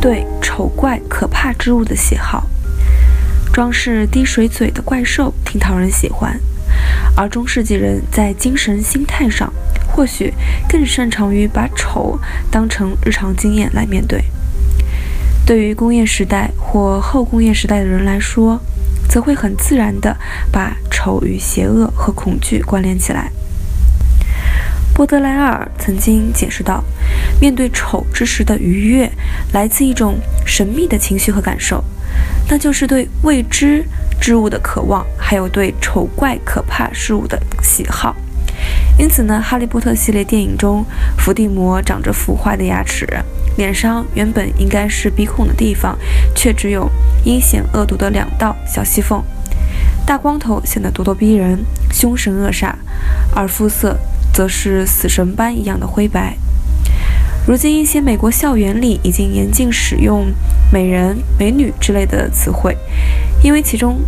对丑怪可怕之物的喜好，装饰滴水嘴的怪兽挺讨人喜欢，而中世纪人在精神心态上或许更擅长于把丑当成日常经验来面对。对于工业时代或后工业时代的人来说，则会很自然地把丑与邪恶和恐惧关联起来。波德莱尔曾经解释道：“面对丑之时的愉悦，来自一种神秘的情绪和感受，那就是对未知之物的渴望，还有对丑怪可怕事物的喜好。因此呢，《哈利波特》系列电影中，伏地魔长着腐坏的牙齿，脸上原本应该是鼻孔的地方，却只有阴险恶毒的两道小细缝。大光头显得咄咄逼人，凶神恶煞，而肤色……”则是死神般一样的灰白。如今，一些美国校园里已经严禁使用“美人”“美女”之类的词汇，因为其中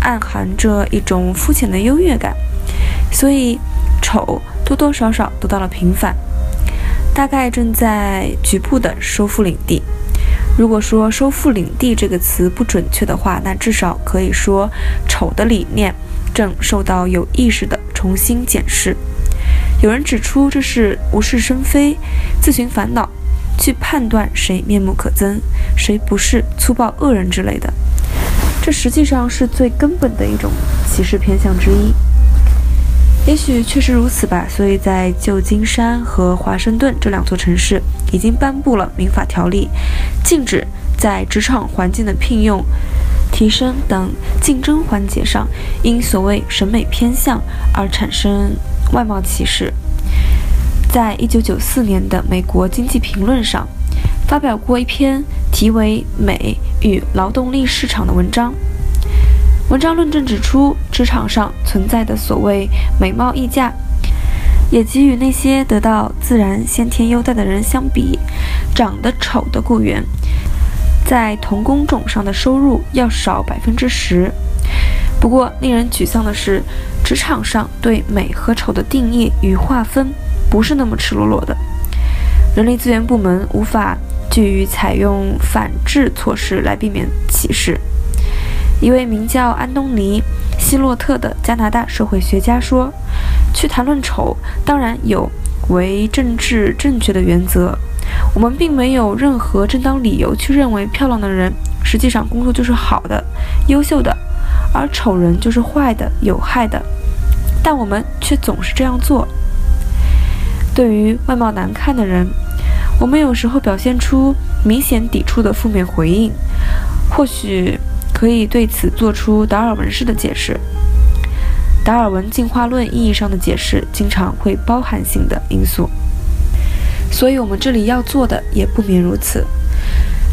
暗含着一种肤浅的优越感，所以丑多多少少得到了平反，大概正在局部的收复领地。如果说“收复领地”这个词不准确的话，那至少可以说丑的理念正受到有意识的重新检视。有人指出，这是无事生非、自寻烦恼，去判断谁面目可憎，谁不是粗暴恶人之类的。这实际上是最根本的一种歧视偏向之一。也许确实如此吧。所以在旧金山和华盛顿这两座城市，已经颁布了民法条例，禁止在职场环境的聘用、提升等竞争环节上，因所谓审美偏向而产生。外貌歧视，在一九九四年的《美国经济评论》上发表过一篇题为《美与劳动力市场》的文章。文章论证指出，职场上存在的所谓美貌溢价，也给予那些得到自然先天优待的人相比，长得丑的雇员在同工种上的收入要少百分之十。不过，令人沮丧的是，职场上对美和丑的定义与划分不是那么赤裸裸的。人力资源部门无法拒于采用反制措施来避免歧视。一位名叫安东尼·希洛特的加拿大社会学家说：“去谈论丑，当然有为政治正确的原则。我们并没有任何正当理由去认为漂亮的人实际上工作就是好的、优秀的。”而丑人就是坏的、有害的，但我们却总是这样做。对于外貌难看的人，我们有时候表现出明显抵触的负面回应，或许可以对此做出达尔文式的解释。达尔文进化论意义上的解释经常会包含性的因素，所以我们这里要做的也不免如此。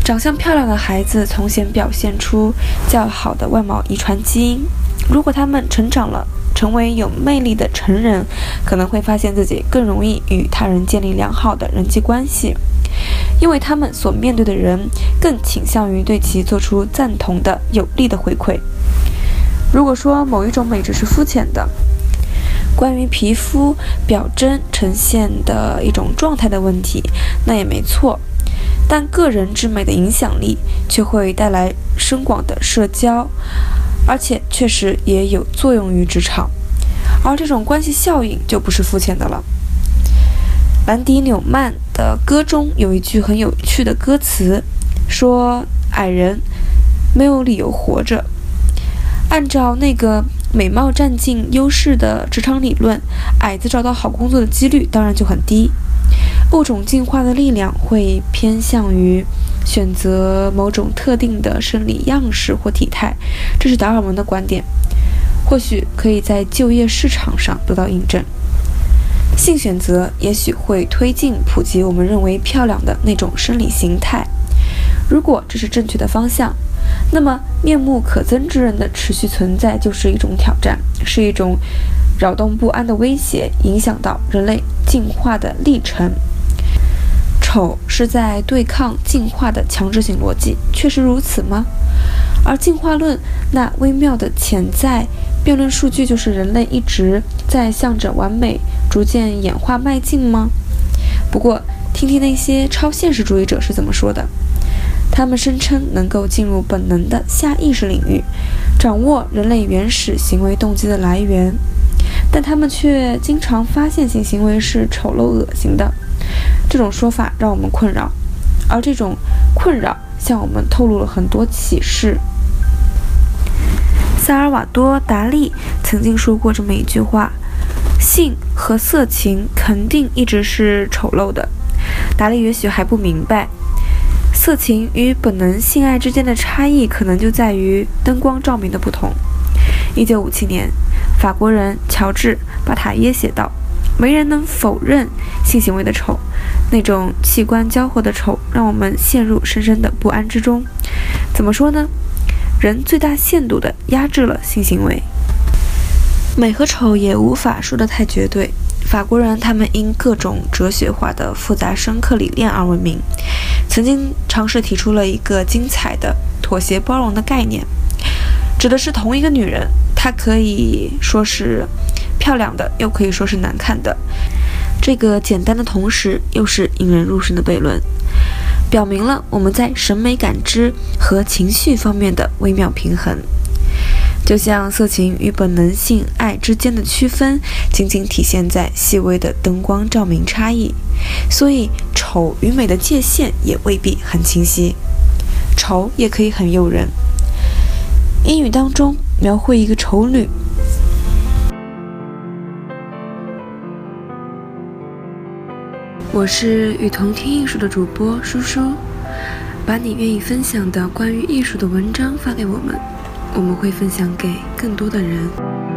长相漂亮的孩子从前表现出较好的外貌遗传基因。如果他们成长了，成为有魅力的成人，可能会发现自己更容易与他人建立良好的人际关系，因为他们所面对的人更倾向于对其做出赞同的有力的回馈。如果说某一种美只是肤浅的，关于皮肤表征呈现的一种状态的问题，那也没错。但个人之美的影响力却会带来深广的社交，而且确实也有作用于职场，而这种关系效应就不是肤浅的了。兰迪·纽曼的歌中有一句很有趣的歌词，说：“矮人没有理由活着。”按照那个美貌占尽优势的职场理论，矮子找到好工作的几率当然就很低。物种进化的力量会偏向于选择某种特定的生理样式或体态，这是达尔文的观点，或许可以在就业市场上得到印证。性选择也许会推进普及我们认为漂亮的那种生理形态。如果这是正确的方向，那么面目可憎之人的持续存在就是一种挑战，是一种扰动不安的威胁，影响到人类进化的历程。丑是在对抗进化的强制性逻辑，确实如此吗？而进化论那微妙的潜在辩论数据，就是人类一直在向着完美逐渐演化迈进吗？不过，听听那些超现实主义者是怎么说的。他们声称能够进入本能的下意识领域，掌握人类原始行为动机的来源，但他们却经常发现性行为是丑陋恶心的。这种说法让我们困扰，而这种困扰向我们透露了很多启示。萨尔瓦多·达利曾经说过这么一句话：“性和色情肯定一直是丑陋的。”达利也许还不明白。色情与本能性爱之间的差异，可能就在于灯光照明的不同。一九五七年，法国人乔治·巴塔耶写道：“没人能否认性行为的丑，那种器官交合的丑，让我们陷入深深的不安之中。怎么说呢？人最大限度地压制了性行为。美和丑也无法说得太绝对。法国人他们因各种哲学化的复杂深刻理念而闻名。”曾经尝试提出了一个精彩的妥协包容的概念，指的是同一个女人，她可以说是漂亮的，又可以说是难看的。这个简单的同时又是引人入胜的悖论，表明了我们在审美感知和情绪方面的微妙平衡。就像色情与本能性爱之间的区分，仅仅体现在细微的灯光照明差异，所以丑与美的界限也未必很清晰。丑也可以很诱人。英语当中描绘一个丑女。我是与同听艺术的主播舒舒，把你愿意分享的关于艺术的文章发给我们。我们会分享给更多的人。